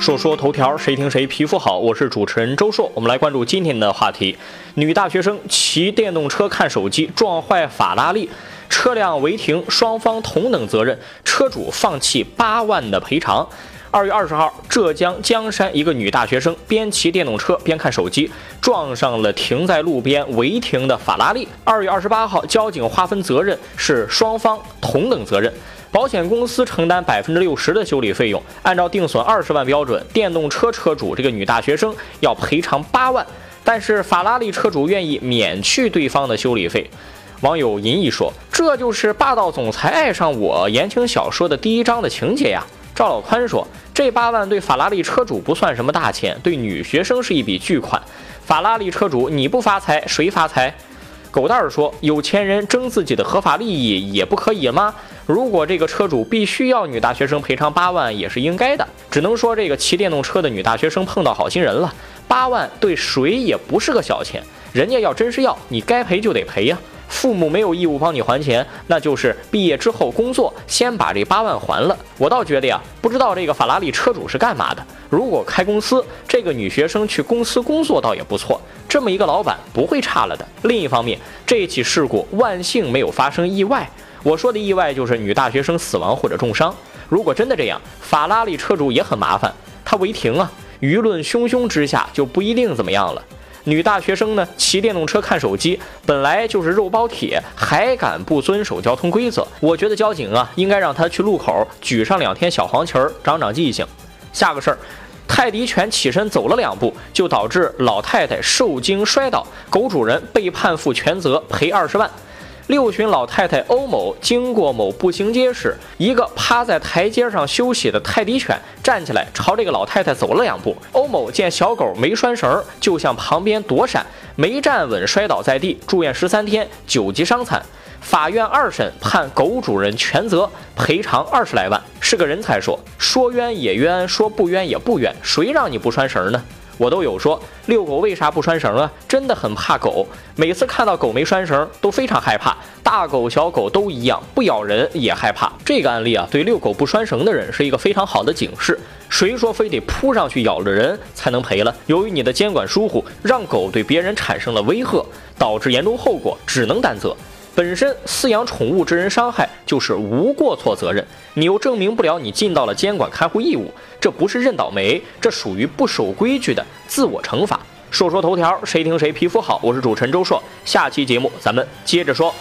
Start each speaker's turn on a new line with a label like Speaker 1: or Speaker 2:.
Speaker 1: 说说头条，谁听谁皮肤好。我是主持人周硕，我们来关注今天的话题：女大学生骑电动车看手机撞坏法拉利，车辆违停，双方同等责任，车主放弃八万的赔偿。二月二十号，浙江江山一个女大学生边骑电动车边看手机，撞上了停在路边违停的法拉利。二月二十八号，交警划分责任是双方同等责任。保险公司承担百分之六十的修理费用，按照定损二十万标准，电动车车主这个女大学生要赔偿八万，但是法拉利车主愿意免去对方的修理费。网友银翼说：“这就是霸道总裁爱上我言情小说的第一章的情节呀。”赵老宽说：“这八万对法拉利车主不算什么大钱，对女学生是一笔巨款。法拉利车主你不发财谁发财？”狗蛋儿说：“有钱人争自己的合法利益也不可以吗？如果这个车主必须要女大学生赔偿八万，也是应该的。只能说这个骑电动车的女大学生碰到好心人了，八万对谁也不是个小钱。人家要真是要，你该赔就得赔呀。父母没有义务帮你还钱，那就是毕业之后工作先把这八万还了。我倒觉得呀，不知道这个法拉利车主是干嘛的。如果开公司，这个女学生去公司工作倒也不错。”这么一个老板不会差了的。另一方面，这起事故万幸没有发生意外。我说的意外就是女大学生死亡或者重伤。如果真的这样，法拉利车主也很麻烦，他违停啊，舆论汹汹之下就不一定怎么样了。女大学生呢，骑电动车看手机，本来就是肉包铁，还敢不遵守交通规则？我觉得交警啊，应该让他去路口举上两天小黄旗儿，长长记性。下个事儿。泰迪犬起身走了两步，就导致老太太受惊摔倒，狗主人被判负全责，赔二十万。六旬老太太欧某经过某步行街时，一个趴在台阶上休息的泰迪犬站起来朝这个老太太走了两步。欧某见小狗没拴绳，就向旁边躲闪，没站稳摔倒在地，住院十三天，九级伤残。法院二审判狗主人全责，赔偿二十来万，是个人才说说冤也冤，说不冤也不冤，谁让你不拴绳呢？我都有说遛狗为啥不拴绳啊？真的很怕狗，每次看到狗没拴绳都非常害怕，大狗小狗都一样，不咬人也害怕。这个案例啊，对遛狗不拴绳的人是一个非常好的警示。谁说非得扑上去咬了人才能赔了？由于你的监管疏忽，让狗对别人产生了威吓，导致严重后果，只能担责。本身饲养宠物致人伤害就是无过错责任，你又证明不了你尽到了监管看护义务，这不是认倒霉，这属于不守规矩的自我惩罚。说说头条，谁听谁皮肤好。我是主持人周硕，下期节目咱们接着说。